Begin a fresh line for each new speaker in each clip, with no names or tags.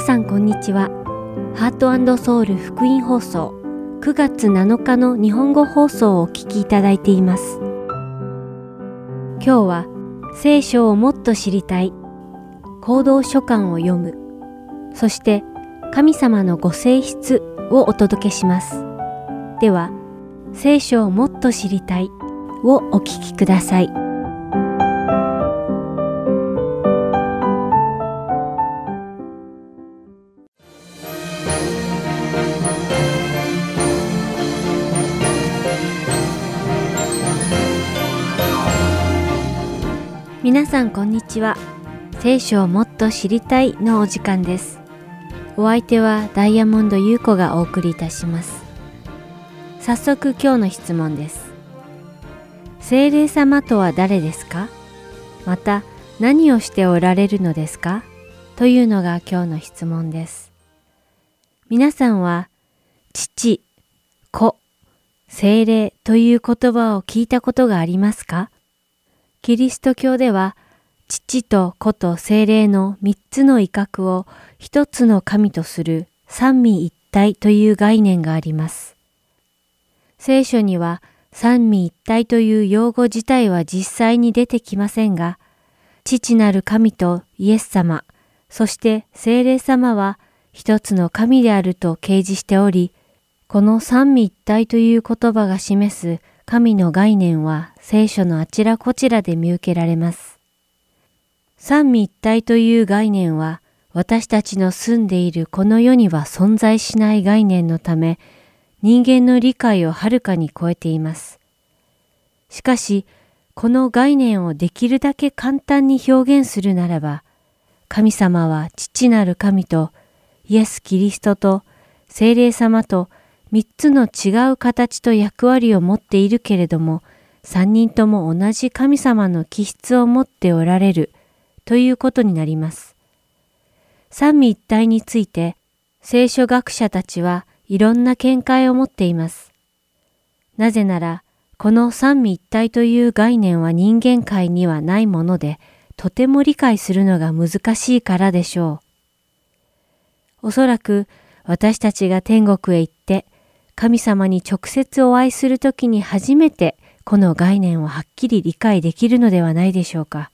さんこんにちは。ハートソウル福音放送9月7日の日本語放送をお聞きいただいています。今日は聖書をもっと知りたい、行動書簡を読む、そして神様のご性質をお届けします。では、聖書をもっと知りたいをお聞きください。ちは。聖書をもっと知りたいのお時間です。お相手はダイヤモンド優子がお送りいたします。早速今日の質問です。聖霊様とは誰ですか？また何をしておられるのですか？というのが今日の質問です。皆さんは父、子、聖霊という言葉を聞いたことがありますか？キリスト教では父と子と聖霊の三つの威嚇を一つの神とする三位一体という概念があります。聖書には三位一体という用語自体は実際に出てきませんが、父なる神とイエス様、そして聖霊様は一つの神であると掲示しており、この三位一体という言葉が示す神の概念は聖書のあちらこちらで見受けられます。三位一体という概念は私たちの住んでいるこの世には存在しない概念のため人間の理解をはるかに超えています。しかし、この概念をできるだけ簡単に表現するならば、神様は父なる神とイエス・キリストと聖霊様と三つの違う形と役割を持っているけれども、三人とも同じ神様の気質を持っておられるということになります。三位一体について、聖書学者たちはいろんな見解を持っています。なぜなら、この三位一体という概念は人間界にはないもので、とても理解するのが難しいからでしょう。おそらく私たちが天国へ行って、神様に直接お会いするときに初めてこの概念をはっきり理解できるのではないでしょうか。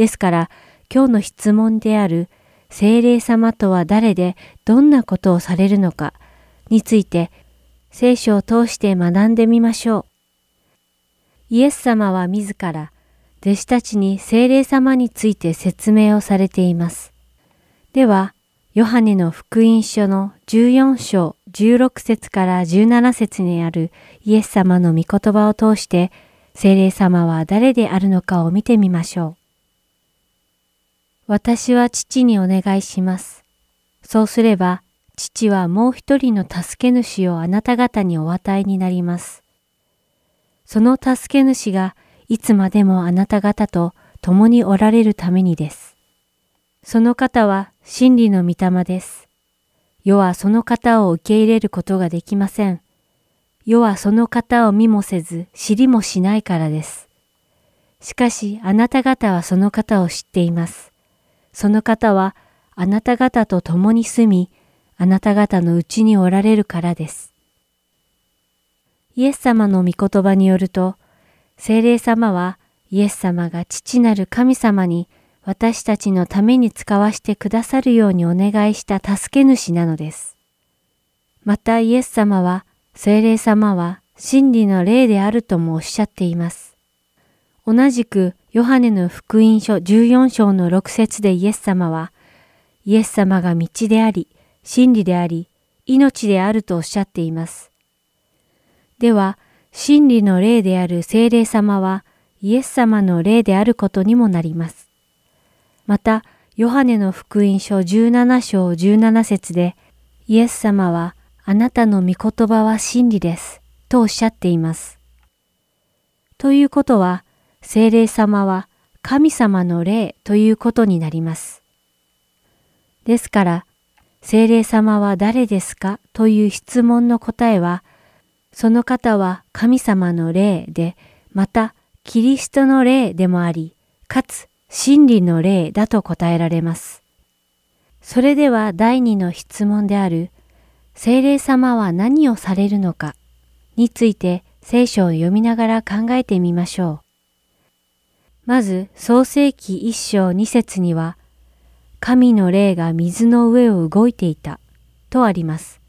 ですから今日の質問である聖霊様とは誰でどんなことをされるのかについて聖書を通して学んでみましょう。イエス様は自ら弟子たちに聖霊様について説明をされています。では、ヨハネの福音書の14章16節から17節にあるイエス様の御言葉を通して聖霊様は誰であるのかを見てみましょう。私は父にお願いします。そうすれば父はもう一人の助け主をあなた方にお与えになります。その助け主がいつまでもあなた方と共におられるためにです。その方は真理の御霊です。世はその方を受け入れることができません。世はその方を見もせず知りもしないからです。しかしあなた方はその方を知っています。その方はあなた方と共に住み、あなた方のうちにおられるからです。イエス様の御言葉によると、聖霊様はイエス様が父なる神様に私たちのために使わしてくださるようにお願いした助け主なのです。またイエス様は、聖霊様は真理の霊であるともおっしゃっています。同じくヨハネの福音書14章の6節でイエス様は、イエス様が道であり、真理であり、命であるとおっしゃっています。では、真理の霊である聖霊様は、イエス様の霊であることにもなります。また、ヨハネの福音書17章17節で、イエス様は、あなたの御言葉は真理です。とおっしゃっています。ということは、聖霊様は神様の霊ということになります。ですから、聖霊様は誰ですかという質問の答えは、その方は神様の霊で、またキリストの霊でもあり、かつ真理の霊だと答えられます。それでは第二の質問である、精霊様は何をされるのかについて聖書を読みながら考えてみましょう。まず、創世記一章二節には、神の霊が水の上を動いていたとあります。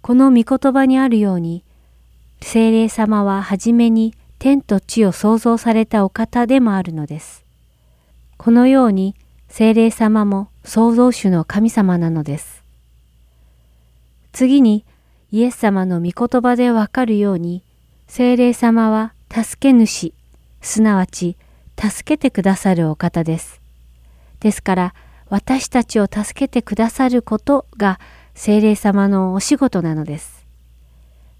この御言葉にあるように、精霊様ははじめに天と地を創造されたお方でもあるのです。このように精霊様も創造主の神様なのです。次にイエス様の御言葉でわかるように精霊様は助け主、すなわち助けてくださるお方です。ですから私たちを助けてくださることが精霊様のお仕事なのです。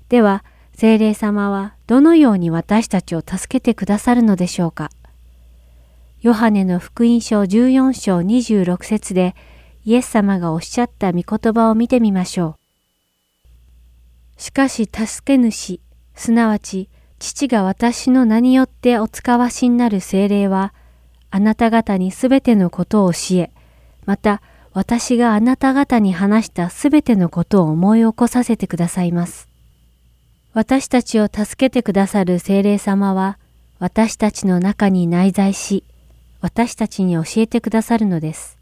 では精霊様はどのように私たちを助けてくださるのでしょうかヨハネの福音書14章26節でイエス様がおっしゃった御言葉を見てみましょう。しかし助け主、すなわち父が私の名によってお使わしになる精霊は、あなた方にすべてのことを教え、また私があなた方に話したすべてのことを思い起こさせてくださいます。私たちを助けてくださる精霊様は、私たちの中に内在し、私たちに教えてくださるのです。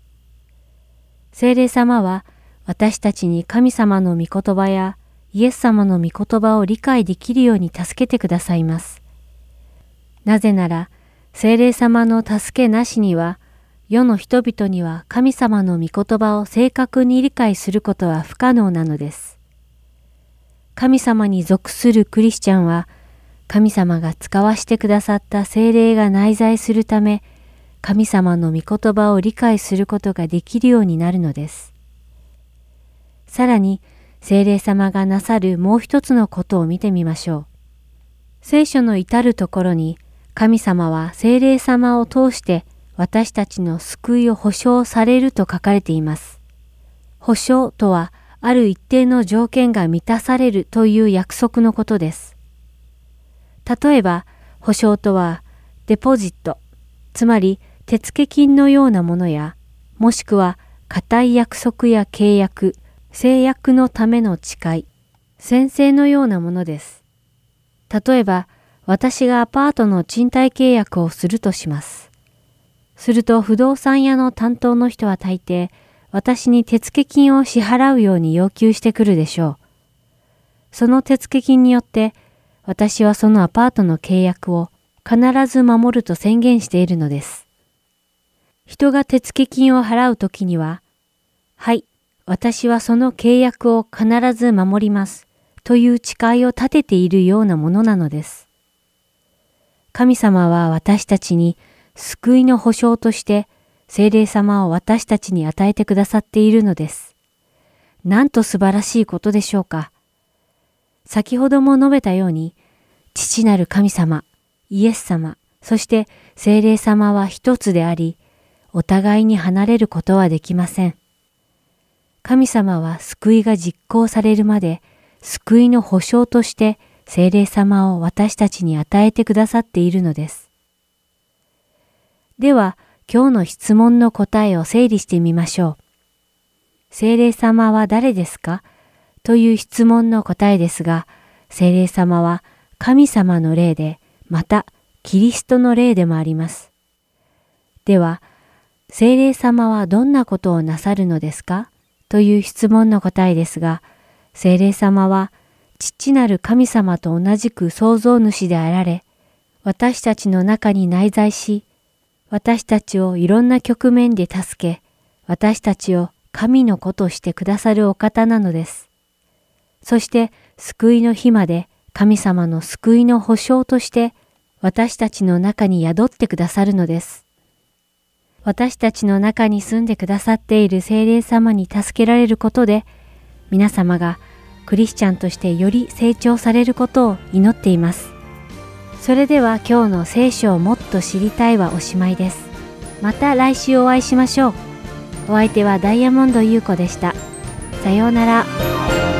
聖霊様は私たちに神様の御言葉やイエス様の御言葉を理解できるように助けてくださいます。なぜなら、聖霊様の助けなしには、世の人々には神様の御言葉を正確に理解することは不可能なのです。神様に属するクリスチャンは、神様が使わしてくださった精霊が内在するため、神様の御言葉を理解することができるようになるのです。さらに、精霊様がなさるもう一つのことを見てみましょう。聖書の至るところに、神様は精霊様を通して私たちの救いを保証されると書かれています。保証とは、ある一定の条件が満たされるという約束のことです。例えば、保証とは、デポジット、つまり手付金のようなものや、もしくは固い約束や契約、制約のための誓い、宣誓のようなものです。例えば、私がアパートの賃貸契約をするとします。すると不動産屋の担当の人は大抵、私に手付金を支払うように要求してくるでしょう。その手付金によって、私はそのアパートの契約を必ず守ると宣言しているのです。人が手付金を払うときには、はい、私はその契約を必ず守ります、という誓いを立てているようなものなのです。神様は私たちに救いの保証として精霊様を私たちに与えてくださっているのです。なんと素晴らしいことでしょうか。先ほども述べたように、父なる神様、イエス様、そして精霊様は一つであり、お互いに離れることはできません。神様は救いが実行されるまで救いの保証として精霊様を私たちに与えてくださっているのです。では、今日の質問の答えを整理してみましょう。精霊様は誰ですか？という質問の答えですが、精霊様は神様の霊で、またキリストの霊でもあります。では、精霊様はどんなことをなさるのですか？という質問の答えですが、精霊様は父なる神様と同じく創造主であられ、私たちの中に内在し、私たちをいろんな局面で助け、私たちを神の子としてくださるお方なのです。そして救いの日まで神様の救いの保証として私たちの中に宿ってくださるのです。私たちの中に住んでくださっている精霊様に助けられることで、皆様がクリスチャンとしてより成長されることを祈っています。それでは今日の聖書をもっと知りたいはおしまいです。また来週お会いしましょう。お相手はダイヤモンド優子でした。さようなら。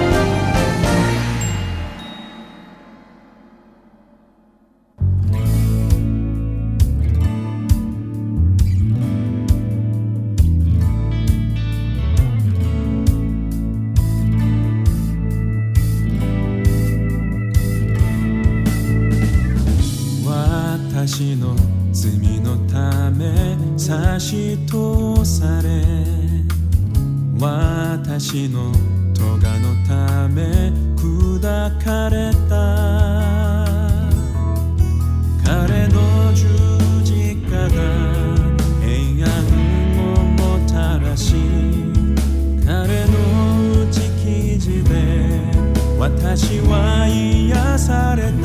私の罪のため差し通され私の咎のため砕かれた。彼の十字架が平安をもたらし彼の打ち記事で私は癒された。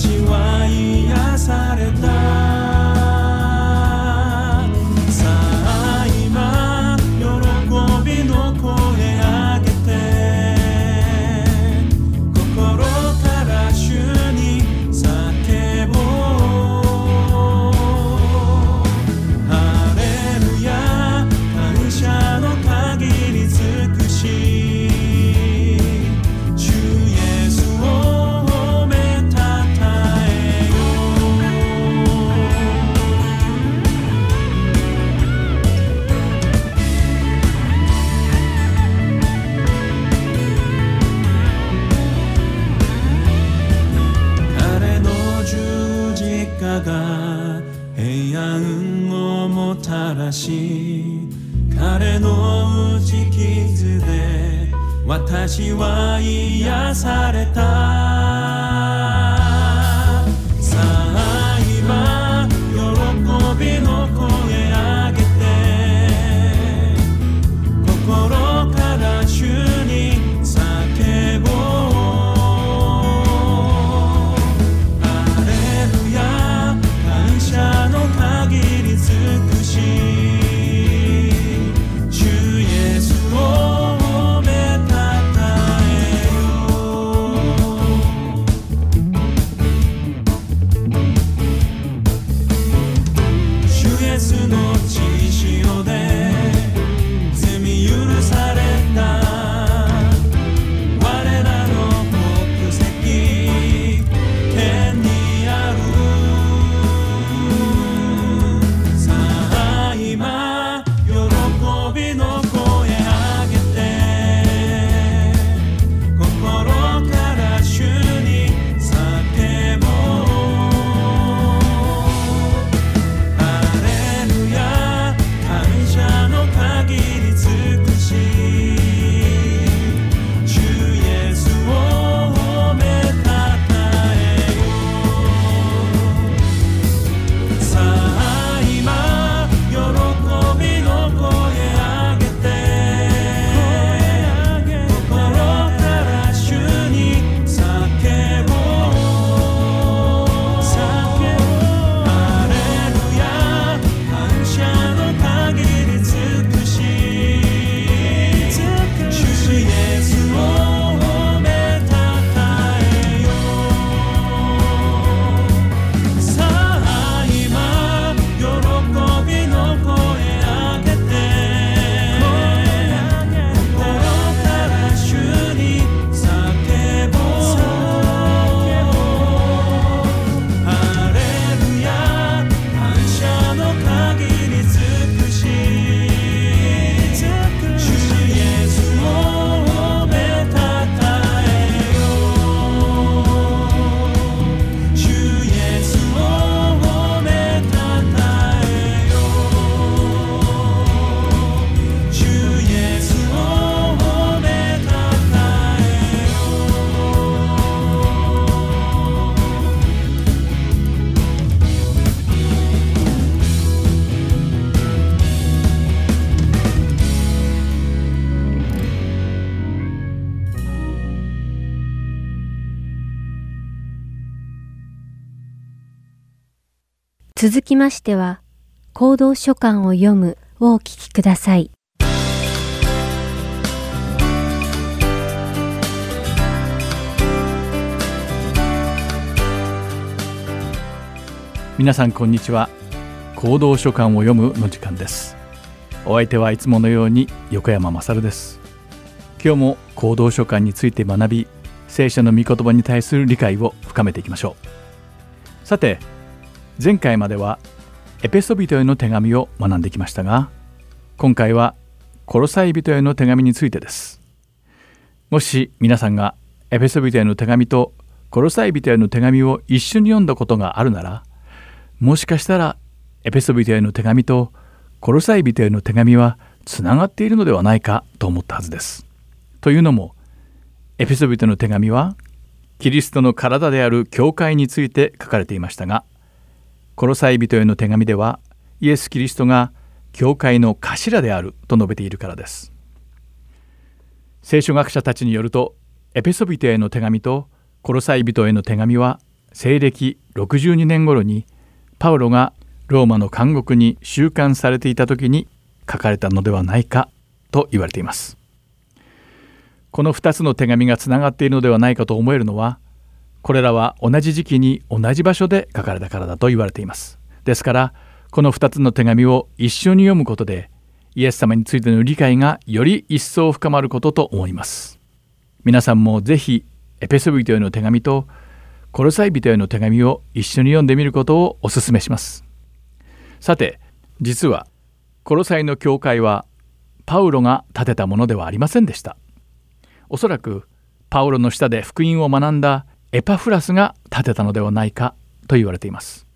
私は癒された。私は癒された
続きましては、行動書簡を読むをお聞きください。
皆さんこんにちは。行動書簡を読むの時間です。お相手はいつものように横山まさるです。今日も行動書簡について学び聖書の御言葉に対する理解を深めていきましょう。さて前回まではエペソビトへの手紙を学んできましたが今回はコロサイ人への手紙についてですもし皆さんがエペソビトへの手紙とコロサイ人への手紙を一緒に読んだことがあるならもしかしたらエペソビトへの手紙とコロサイ人への手紙はつながっているのではないかと思ったはずです。というのもエペソビトの手紙はキリストの体である教会について書かれていましたがコロサイ人への手紙ではイエス・キリストが教会の頭であると述べているからです。聖書学者たちによるとエペソビトへの手紙とコロサイ人への手紙は西暦62年頃にパウロがローマの監獄に収監されていた時に書かれたのではないかと言われていますこの2つの手紙がつながっているのではないかと思えるのはこれらは同じ時期に同じ場所で書かれたからだと言われていますですからこの2つの手紙を一緒に読むことでイエス様についての理解がより一層深まることと思います皆さんもぜひエペソビトへの手紙とコロサイ人への手紙を一緒に読んでみることをお勧めします。さて、実はコロサイの教会はパウロが建てたものではありませんでした。おそらくパウロの下で福音を学んだエパフラスが建てたのではないかと言われています。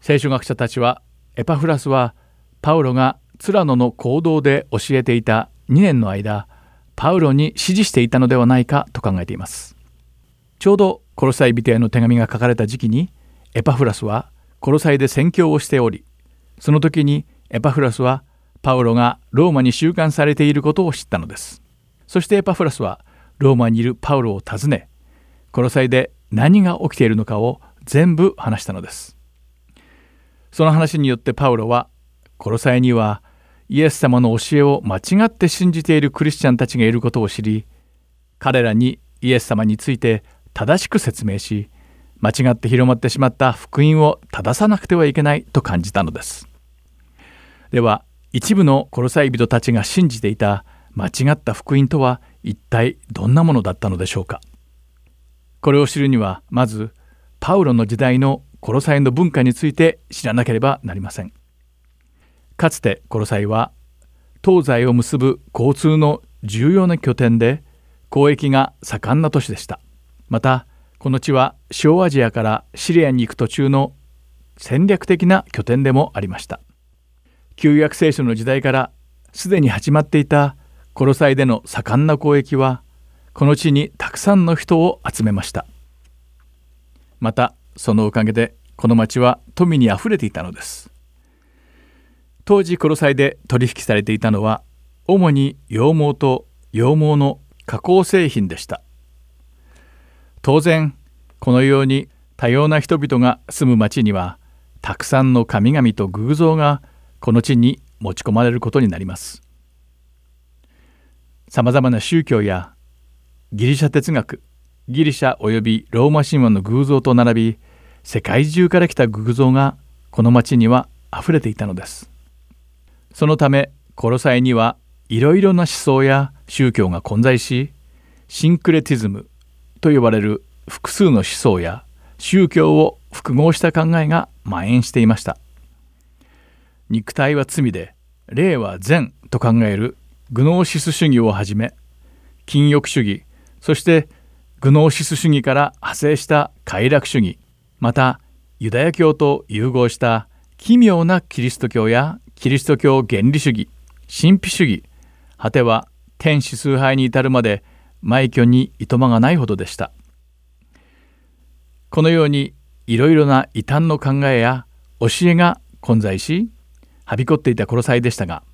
聖書学者たちはエパフラスはパウロがツラノの行動で教えていた2年の間パウロに指示していたのではないかと考えています。ちょうどコロサイ人への手紙が書かれた時期にエパフラスはコロサイで宣教をしておりその時にエパフラスはパウロがローマに収監されていることを知ったのですそしてエパフラスはローマにいるパウロを訪ねコロサイで何が起きているのかを全部話したのです。その話によってパウロはコロサイにはイエス様の教えを間違って信じているクリスチャンたちがいることを知り彼らにイエス様について正しく説明し間違って広まってしまった福音を正さなくてはいけないと感じたのです。では一部のコロサイ人たちが信じていた間違った福音とは一体どんなものだったのでしょうか？これを知るにはまずパウロの時代のコロサイの文化について知らなければなりません。かつてコロサイは東西を結ぶ交通の重要な拠点で交易が盛んな都市でした。またこの地は小アジアからシリアに行く途中の戦略的な拠点でもありました。旧約聖書の時代からすでに始まっていたコロサイでの盛んな交易はこの地にたくさんの人を集めました。またそのおかげでこの町は富にあふれていたのです。当時コロサイで取引されていたのは主に羊毛と羊毛の加工製品でした。当然このように多様な人々が住む町にはたくさんの神々と偶像がこの地に持ち込まれることになります。さまざまな宗教やギリシャ哲学ギリシャおよびローマ神話の偶像と並び世界中から来た偶像がこの町にはあふれていたのです。そのためコロサイにはいろいろな思想や宗教が混在しシンクレティズムと呼ばれる複数の思想や宗教を複合した考えが蔓延していました肉体は罪で霊は善と考えるグノーシス主義をはじめ禁欲主義そしてグノーシス主義から派生した快楽主義またユダヤ教と融合した奇妙なキリスト教やキリスト教原理主義神秘主義果ては天使崇拝に至るまで埋挙にいとまがないほどでした。このようにいろいろな異端の考えや教えが混在しはびこっていた殺さいでしたが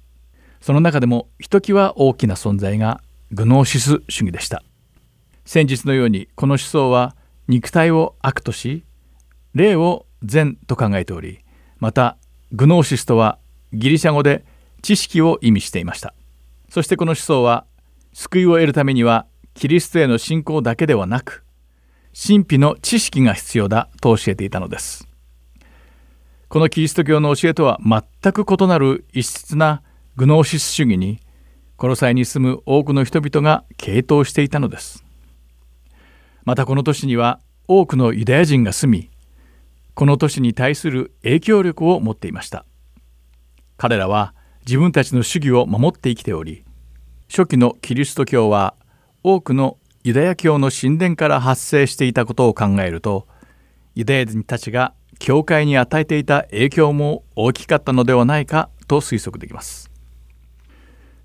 その中でもひときわ大きな存在がグノーシス主義でした。先日のようにこの思想は肉体を悪とし霊を善と考えておりまたグノーシスとはギリシャ語で知識を意味していました。そしてこの思想は救いを得るためにはキリストへの信仰だけではなく神秘の知識が必要だと教えていたのです。このキリスト教の教えとは全く異なる異質なグノーシス主義にコロサイに住む多くの人々が傾倒していたのです。またこの都市には多くのユダヤ人が住みこの都市に対する影響力を持っていました。彼らは自分たちの主義を守って生きており初期のキリスト教は多くのユダヤ教の神殿から発生していたことを考えるとユダヤ人たちが教会に与えていた影響も大きかったのではないかと推測できます。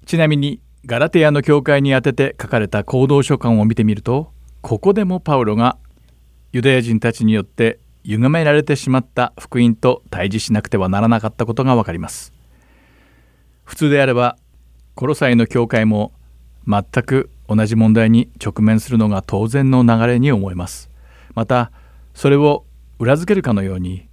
ちなみにガラテヤの教会に宛てて書かれた行動書簡を見てみるとここでもパウロがユダヤ人たちによって歪められてしまった福音と対峙しなくてはならなかったことがわかります。普通であればコロサイの教会も全く同じ問題に直面するのが当然の流れに思えます。またそれを裏付けるかのように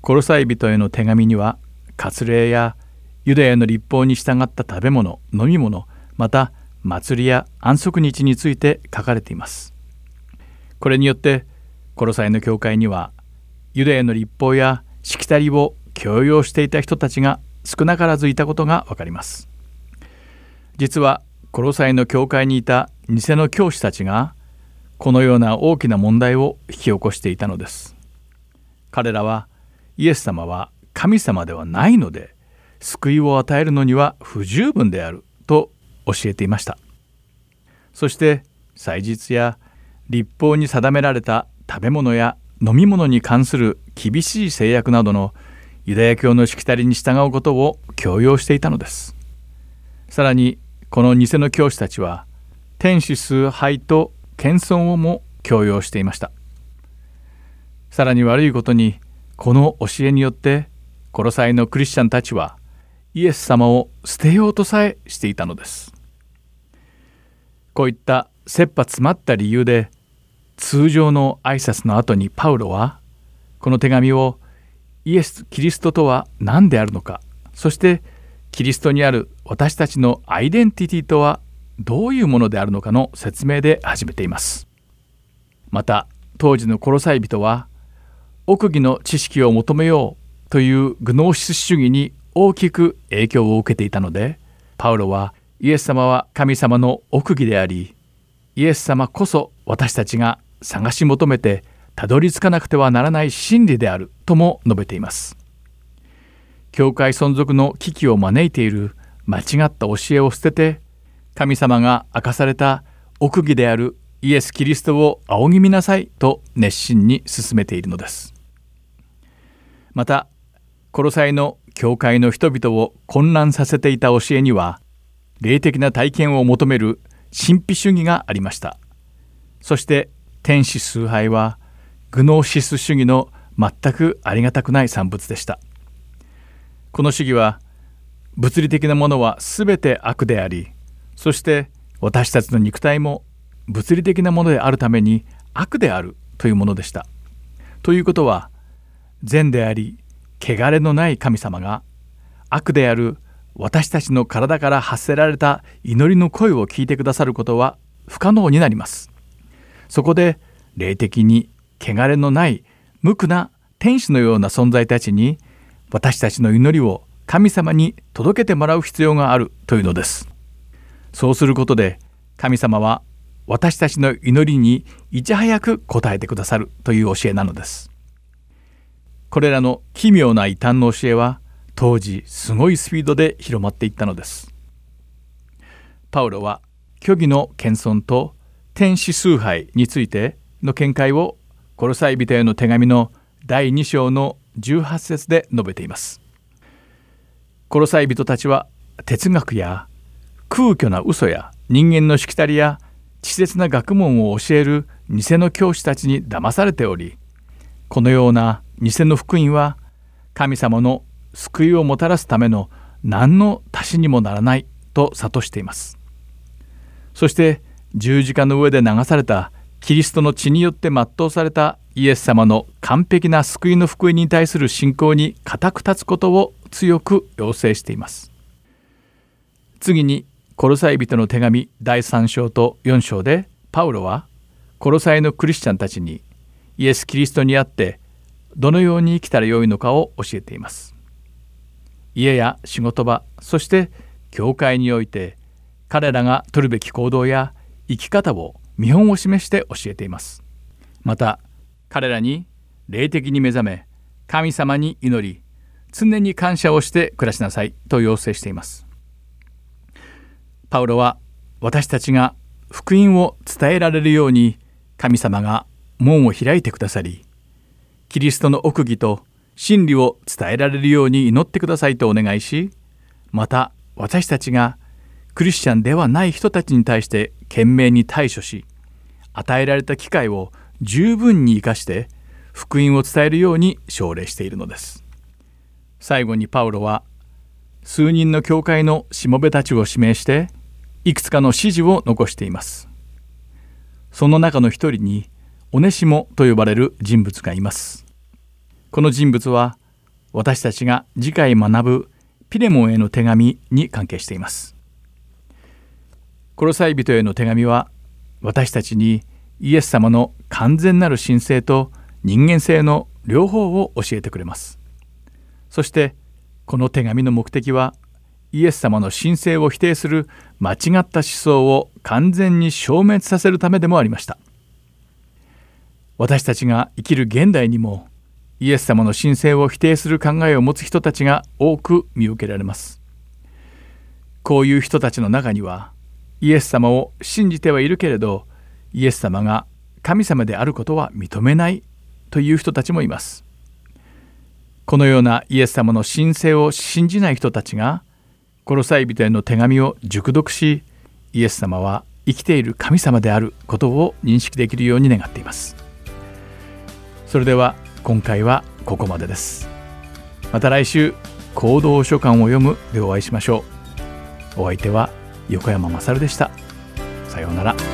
コロサイ人への手紙には割礼やユダヤの立法に従った食べ物飲み物また祭りや安息日について書かれています。これによってコロサイの教会にはユダヤの立法やしきたりを強要していた人たちが少なからずいたことがわかります。実はコロサイの教会にいた偽の教師たちがこのような大きな問題を引き起こしていたのです。彼らはイエス様は神様ではないので救いを与えるのには不十分であると教えていました。そして祭日や立法に定められた食べ物や飲み物に関する厳しい制約などのユダヤ教のしきたりに従うことを強要していたのです。さらにこの偽の教師たちは天使崇拝と謙遜をも強要していました。さらに悪いことにこの教えによってコロサイのクリスチャンたちはイエス様を捨てようとさえしていたのです。こういった切羽詰まった理由で通常の挨拶の後にパウロはこの手紙をイエス・キリストとは何であるのかそしてキリストにある私たちのアイデンティティとはどういうものであるのかの説明で始めています。また当時のコロサイ人は奥義の知識を求めようというグノーシス主義に大きく影響を受けていたのでパウロはイエス様は神様の奥義でありイエス様こそ私たちが探し求めてたどり着かなくてはならない真理であるとも述べています。教会存続の危機を招いている間違った教えを捨てて神様が明かされた奥義であるイエス・キリストを仰ぎ見なさいと熱心に進めているのです。またコロサイの教会の人々を混乱させていた教えには霊的な体験を求める神秘主義がありました。そして天使崇拝はグノーシス主義の全くありがたくない産物でした。この主義は物理的なものは全て悪でありそして私たちの肉体も物理的なものであるために悪であるというものでした。ということは善であり汚れのない神様が悪である私たちの体から発せられた祈りの声を聞いてくださることは不可能になります。そこで霊的に汚れのない無垢な天使のような存在たちに私たちの祈りを神様に届けてもらう必要があるというのです。そうすることで神様は私たちの祈りにいち早く応えてくださるという教えなのです。これらの奇妙な異端の教えは当時すごいスピードで広まっていったのです。パウロは虚偽の謙遜と天使崇拝についての見解をコロサイ人への手紙の第2章の18節で述べています。コロサイ人たちは哲学や空虚な嘘や人間のしきたりや稚拙な学問を教える偽の教師たちに騙されておりこのような偽の福音は神様の救いをもたらすための何の足しにもならないと諭しています。そして十字架の上で流されたキリストの血によって全うされたイエス様の完璧な救いの福音に対する信仰に固く立つことを強く要請しています。次にコロサイ人の手紙第3章と4章でパウロはコロサイのクリスチャンたちにイエス・キリストにあってどのように生きたらよいのかを教えています。家や仕事場そして教会において彼らが取るべき行動や生き方を見本を示して教えています。また彼らに霊的に目覚め神様に祈り常に感謝をして暮らしなさいと要請しています。パウロは私たちが福音を伝えられるように神様が門を開いてくださりキリストの奥義と真理を伝えられるように祈ってくださいとお願いしまた私たちがクリスチャンではない人たちに対して懸命に対処し与えられた機会を十分に生かして福音を伝えるように奨励しているのです。最後にパウロは数人の教会のしもべたちを指名していくつかの指示を残しています。その中の一人にオネシモと呼ばれる人物がいます。この人物は私たちが次回学ぶピレモンへの手紙に関係しています。コロサイ人への手紙は私たちにイエス様の完全なる神聖と人間性の両方を教えてくれます。そしてこの手紙の目的はイエス様の神聖を否定する間違った思想を完全に消滅させるためでもありました。私たちが生きる現代にもイエス様の神聖を否定する考えを持つ人たちが多く見受けられます。こういう人たちの中にはイエス様を信じてはいるけれどイエス様が神様であることは認めないという人たちもいます。このようなイエス様の神聖を信じない人たちがコロサイ人への手紙を熟読しイエス様は生きている神様であることを認識できるように願っています。それでは今回はここまでです。また来週行動書簡を読むでお会いしましょう。お相手は横山まさるでした。さようなら。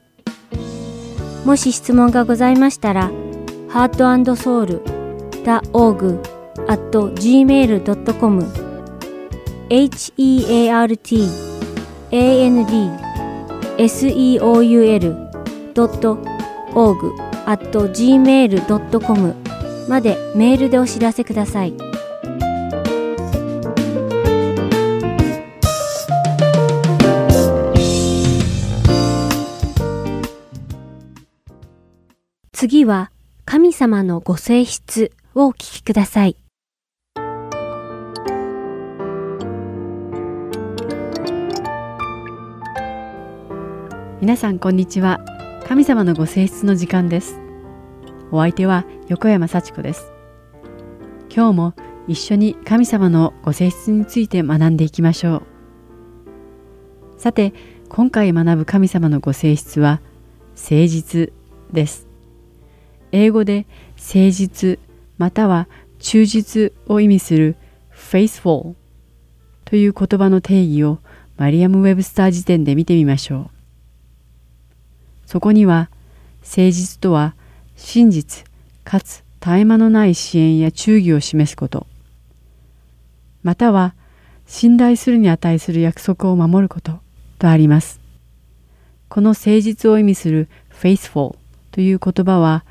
もし質問がございましたら、heartandsoul.org.gmail.com heartandseoul.org.gmail.com までメールでお知らせください。次は神様のご性質をお聞きください。
皆さんこんにちは。神様のご性質の時間です。お相手は横山幸子です。今日も一緒に神様のご性質について学んでいきましょう。さて今回学ぶ神様のご性質は誠実です。英語で誠実または忠実を意味する faithful という言葉の定義をマリアム・ウェブスター辞典で見てみましょう。そこには誠実とは真実かつ絶え間のない支援や忠義を示すことまたは信頼するに値する約束を守ることとあります。この誠実を意味する faithful という言葉は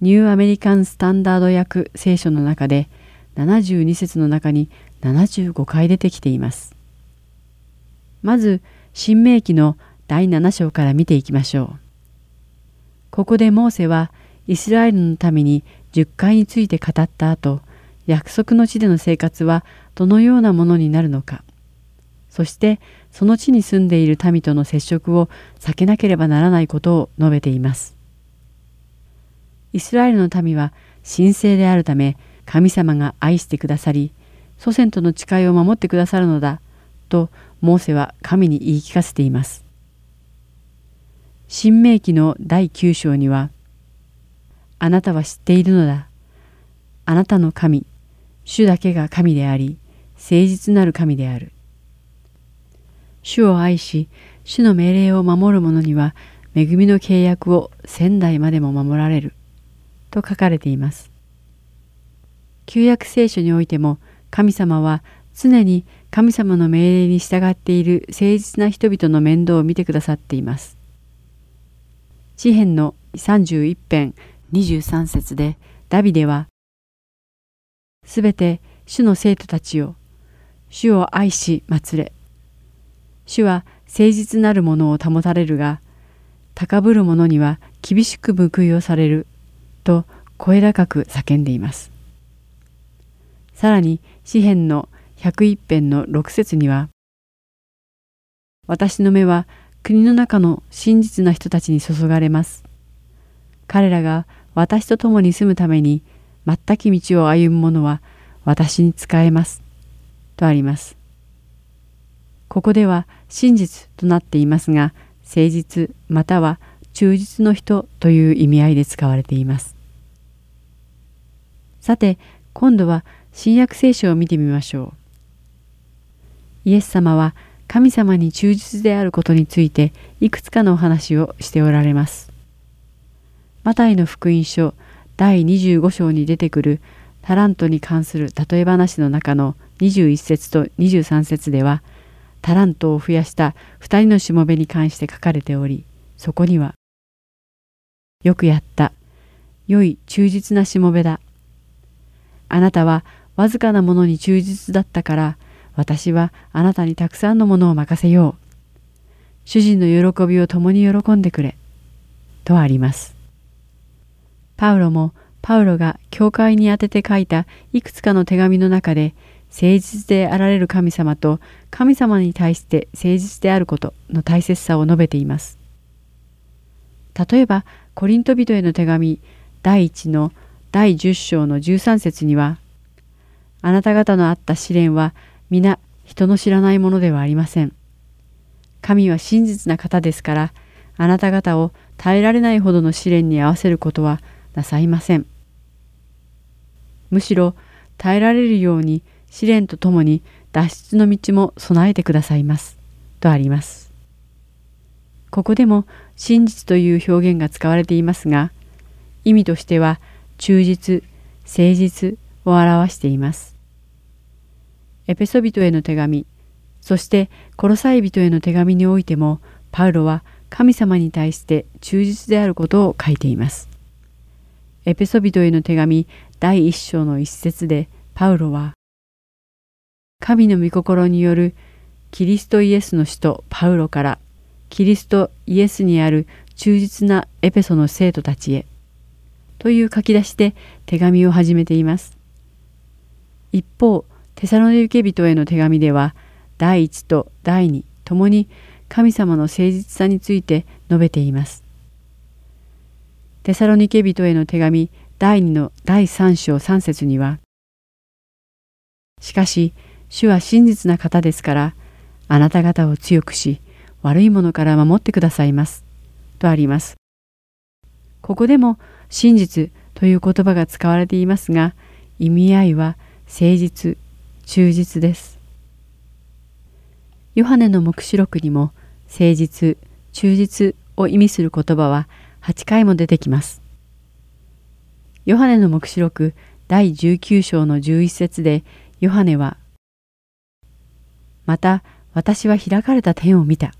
ニューアメリカンスタンダード訳聖書の中で72節の中に75回出てきています。まず、新明記の第7章から見ていきましょう。ここでモーセはイスラエルのために十回について語った後約束の地での生活はどのようなものになるのかそしてその地に住んでいる民との接触を避けなければならないことを述べています。イスラエルの民は神聖であるため神様が愛してくださり祖先との誓いを守ってくださるのだとモーセは神に言い聞かせています。新明記の第9章には、あなたは知っているのだ。あなたの神、主だけが神であり、誠実なる神である。主を愛し、主の命令を守る者には、恵みの契約を仙台までも守られる。と書かれています。旧約聖書においても、神様は常に神様の命令に従っている誠実な人々の面倒を見てくださっています。詩篇の31編23節でダビデはすべて主の生徒たちを主を愛し祭れ主は誠実なるものを保たれるが高ぶる者には厳しく報いをされると声高く叫んでいますさらに詩篇の101編の6節には私の目は国の中の真実な人たちに注がれます。彼らが私と共に住むために全き道を歩む者は私に仕えます。とあります。ここでは真実となっていますが、誠実または忠実の人という意味合いで使われています。さて、今度は新約聖書を見てみましょう。イエス様は神様に忠実であることについていくつかのお話をしておられます。マタイの福音書第25章に出てくるタラントに関する例え話の中の21節と23節ではタラントを増やした2人のしもべに関して書かれておりそこにはよくやった。良い忠実なしもべだ。あなたはわずかなものに忠実だったから、私はあなたにたくさんのものを任せよう。主人の喜びを共に喜んでくれ。とあります。パウロもパウロが教会に宛てて書いたいくつかの手紙の中で誠実であられる神様と神様に対して誠実であることの大切さを述べています。例えばコリント人への手紙第1の第10章の13節にはあなた方のあった試練は皆人の知らないものではありません。神は真実な方ですからあなた方を耐えられないほどの試練に合わせることはなさいません。むしろ耐えられるように試練とともに脱出の道も備えてくださいます。とあります。ここでも真実という表現が使われていますが、意味としては忠実、誠実を表しています。エペソビトへの手紙、そしてコロサイ人への手紙においても、パウロは神様に対して忠実であることを書いています。エペソビトへの手紙第一章の一節でパウロは神の御心によるキリストイエスの使徒パウロからキリストイエスにある忠実なエペソの生徒たちへという書き出しで手紙を始めています。一方、テサロニケ人への手紙では第一と第二ともに神様の誠実さについて述べています。テサロニケ人への手紙第2の第3章3節には、しかし、主は真実な方ですから、あなた方を強くし、悪いものから守ってくださいます。とあります。ここでも真実という言葉が使われていますが、意味合いは誠実、忠実です。ヨハネの黙示録にも誠実、忠実を意味する言葉は8回も出てきます。ヨハネの黙示録第19章の11節でヨハネはまた私は開かれた天を見た。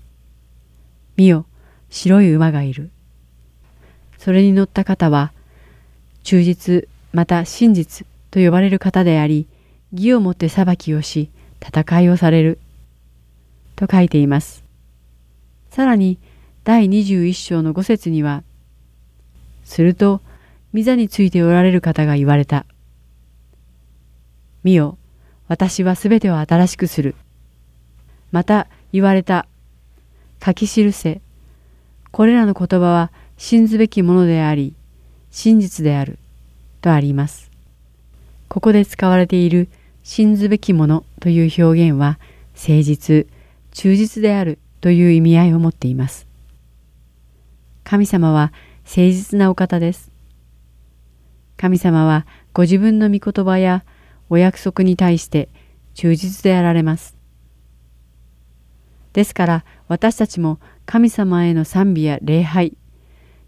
見よ、白い馬がいる。それに乗った方は忠実また真実と呼ばれる方であり義をもって裁きをし戦いをされると書いています。さらに第21章の5節にはすると、御座についておられる方が言われた。見よ、私はすべてを新しくする。また言われた。書き記せ。これらの言葉は信ずべきものであり、真実である。とあります。ここで使われている信ずべきものという表現は、誠実、忠実であるという意味合いを持っています。神様は誠実なお方です。神様はご自分の御言葉やお約束に対して忠実であられます。ですから私たちも神様への賛美や礼拝、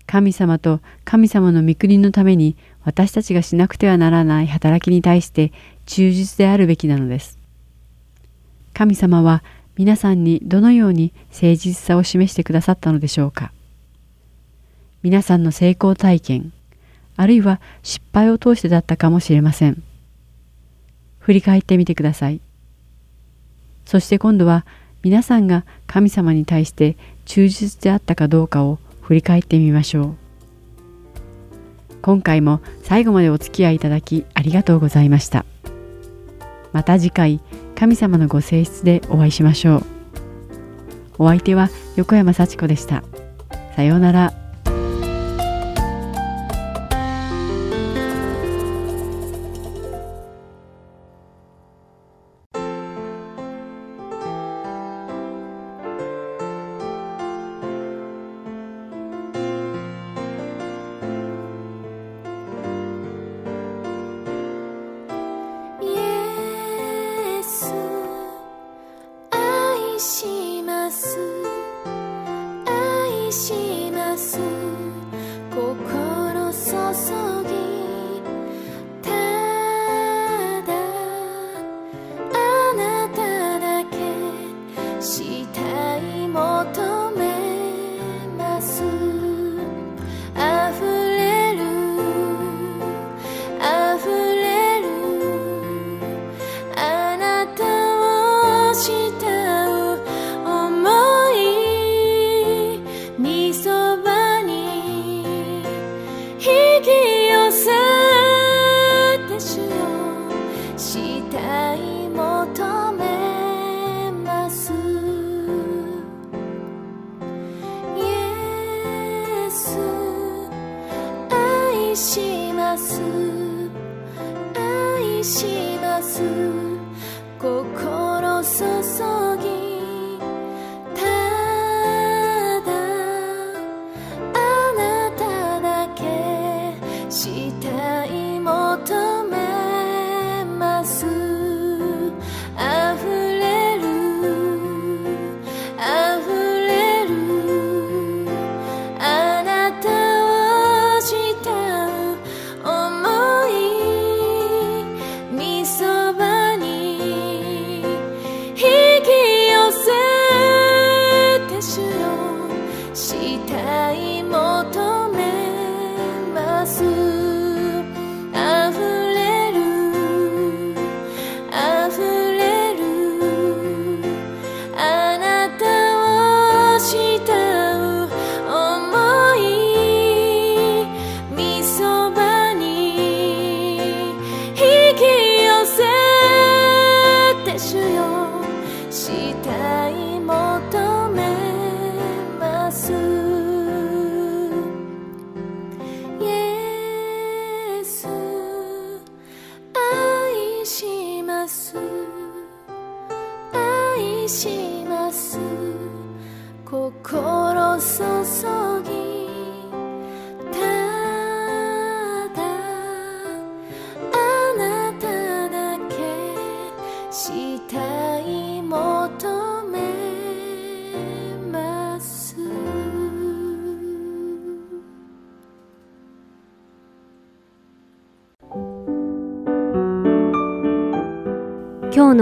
神様と神様の御国のために私たちがしなくてはならない働きに対して忠実であるべきなのです。神様は皆さんにどのように誠実さを示してくださったのでしょうか。皆さんの成功体験、あるいは失敗を通してだったかもしれません。振り返ってみてください。そして今度は皆さんが神様に対して忠実であったかどうかを振り返ってみましょう。今回も最後までお付き合いいただきありがとうございました。また次回、神様のご性質でお会いしましょう。お相手は横山幸子でした。さようなら。